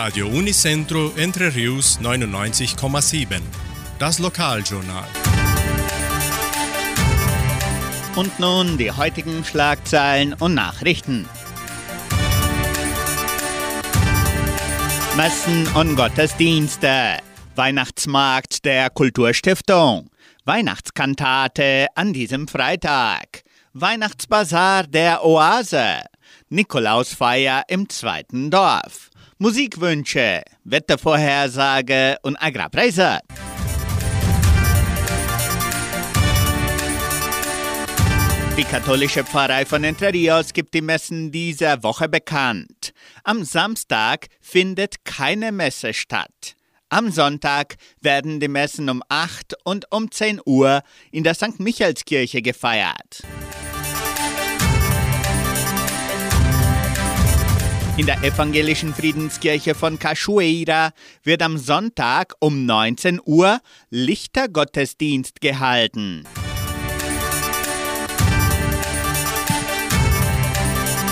Radio Unicentro Entre Rius 99,7. Das Lokaljournal. Und nun die heutigen Schlagzeilen und Nachrichten. Messen und Gottesdienste. Weihnachtsmarkt der Kulturstiftung. Weihnachtskantate an diesem Freitag. Weihnachtsbazar der Oase. Nikolausfeier im zweiten Dorf. Musikwünsche, Wettervorhersage und Agrarpreise. Die katholische Pfarrei von Entre Rios gibt die Messen dieser Woche bekannt. Am Samstag findet keine Messe statt. Am Sonntag werden die Messen um 8 und um 10 Uhr in der St. Michaelskirche gefeiert. In der evangelischen Friedenskirche von Cachoeira wird am Sonntag um 19 Uhr Lichtergottesdienst gehalten.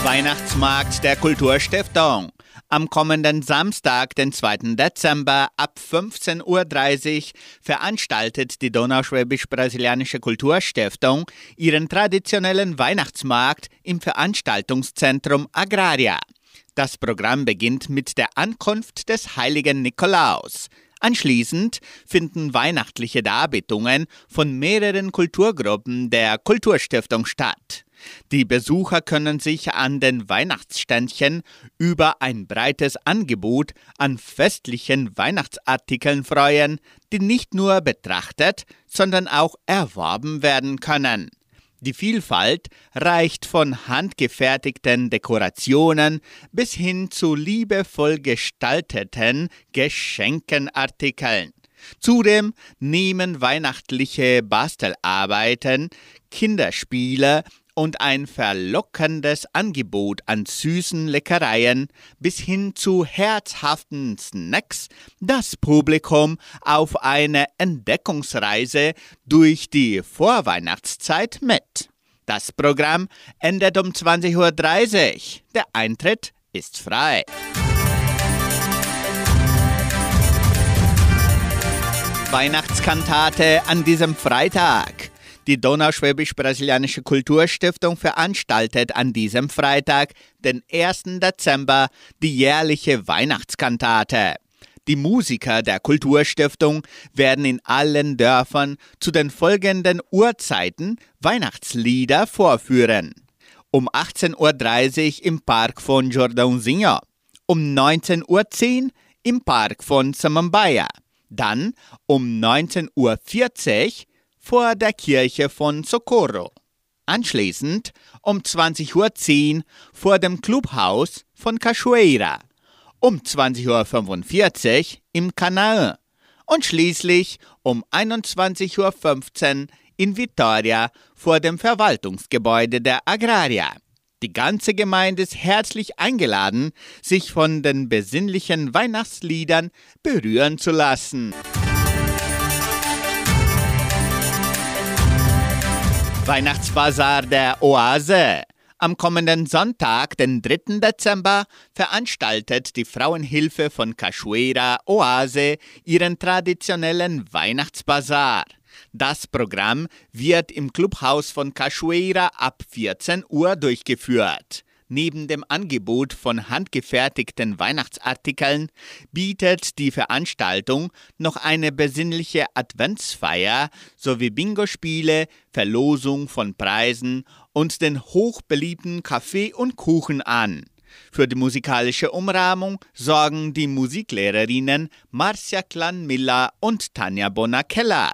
Weihnachtsmarkt der Kulturstiftung. Am kommenden Samstag, den 2. Dezember ab 15.30 Uhr veranstaltet die Donauschwäbisch-Brasilianische Kulturstiftung ihren traditionellen Weihnachtsmarkt im Veranstaltungszentrum Agraria. Das Programm beginnt mit der Ankunft des heiligen Nikolaus. Anschließend finden weihnachtliche Darbietungen von mehreren Kulturgruppen der Kulturstiftung statt. Die Besucher können sich an den Weihnachtsständchen über ein breites Angebot an festlichen Weihnachtsartikeln freuen, die nicht nur betrachtet, sondern auch erworben werden können. Die Vielfalt reicht von handgefertigten Dekorationen bis hin zu liebevoll gestalteten Geschenkenartikeln. Zudem nehmen weihnachtliche Bastelarbeiten, Kinderspiele und ein verlockendes Angebot an süßen Leckereien bis hin zu herzhaften Snacks das Publikum auf eine Entdeckungsreise durch die Vorweihnachtszeit mit. Das Programm endet um 20.30 Uhr. Der Eintritt ist frei. Weihnachtskantate an diesem Freitag. Die Donauschwäbisch-Brasilianische Kulturstiftung veranstaltet an diesem Freitag, den 1. Dezember, die jährliche Weihnachtskantate. Die Musiker der Kulturstiftung werden in allen Dörfern zu den folgenden Uhrzeiten Weihnachtslieder vorführen. Um 18.30 Uhr im Park von Jordãozinho, um 19.10 Uhr im Park von Samambaia, dann um 19.40 Uhr vor der Kirche von Socorro. Anschließend um 20.10 Uhr vor dem Clubhaus von Cachoeira, um 20.45 Uhr im Kanal und schließlich um 21.15 Uhr in Vitoria vor dem Verwaltungsgebäude der Agraria. Die ganze Gemeinde ist herzlich eingeladen, sich von den besinnlichen Weihnachtsliedern berühren zu lassen. Weihnachtsbazar der Oase. Am kommenden Sonntag, den 3. Dezember, veranstaltet die Frauenhilfe von Cachoeira Oase ihren traditionellen Weihnachtsbazar. Das Programm wird im Clubhaus von Cachoeira ab 14 Uhr durchgeführt. Neben dem Angebot von handgefertigten Weihnachtsartikeln bietet die Veranstaltung noch eine besinnliche Adventsfeier sowie Bingo-Spiele, Verlosung von Preisen und den hochbeliebten Kaffee und Kuchen an. Für die musikalische Umrahmung sorgen die Musiklehrerinnen Marcia Klan-Miller und Tanja Bonner-Keller.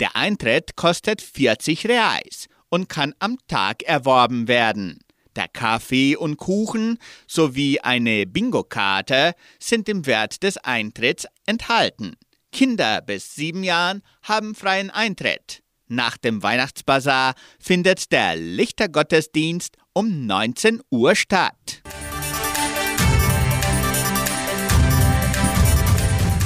Der Eintritt kostet 40 Reais und kann am Tag erworben werden. Der Kaffee und Kuchen sowie eine Bingo-Karte sind im Wert des Eintritts enthalten. Kinder bis sieben Jahren haben freien Eintritt. Nach dem Weihnachtsbazar findet der Lichtergottesdienst um 19 Uhr statt.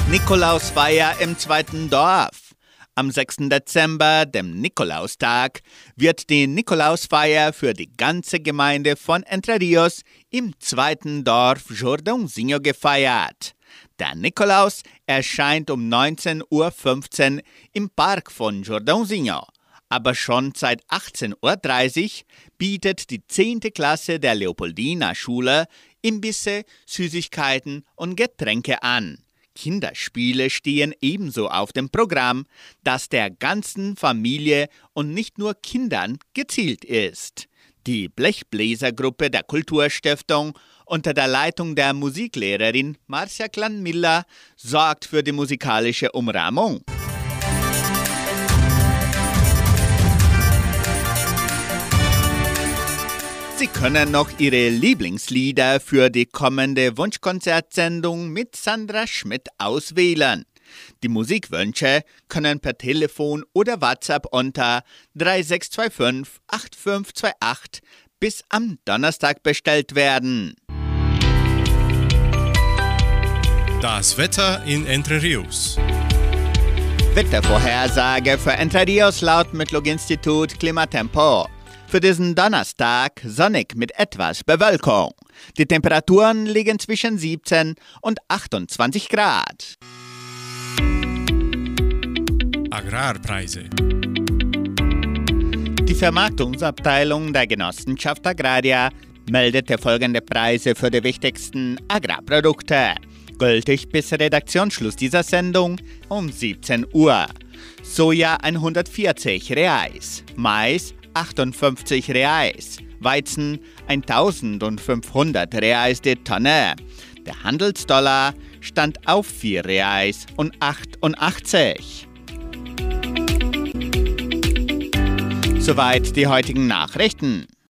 Nikolausfeier im zweiten Dorf. Am 6. Dezember, dem Nikolaustag, wird die Nikolausfeier für die ganze Gemeinde von Entre Rios im zweiten Dorf Jordãozinho gefeiert. Der Nikolaus erscheint um 19.15 Uhr im Park von Jordãozinho. Aber schon seit 18.30 Uhr bietet die 10. Klasse der Leopoldina Schule Imbisse, Süßigkeiten und Getränke an. Kinderspiele stehen ebenso auf dem Programm, das der ganzen Familie und nicht nur Kindern gezielt ist. Die Blechbläsergruppe der Kulturstiftung unter der Leitung der Musiklehrerin Marcia Klan-Miller sorgt für die musikalische Umrahmung. Können noch Ihre Lieblingslieder für die kommende Wunschkonzertsendung mit Sandra Schmidt auswählen. Die Musikwünsche können per Telefon oder WhatsApp unter 3625 8528 bis am Donnerstag bestellt werden. Das Wetter in Entre Rios. Wettervorhersage für Entre Rios laut Metlog-Institut Klimatempo. Für diesen Donnerstag sonnig mit etwas Bewölkung. Die Temperaturen liegen zwischen 17 und 28 Grad. Agrarpreise. Die Vermarktungsabteilung der Genossenschaft Agraria meldete folgende Preise für die wichtigsten Agrarprodukte. Gültig bis Redaktionsschluss dieser Sendung um 17 Uhr. Soja 140 Reais, Mais 58 Reais, Weizen 1500 Reais die Tonne. Der Handelsdollar stand auf 4 Reais und 88. Soweit die heutigen Nachrichten.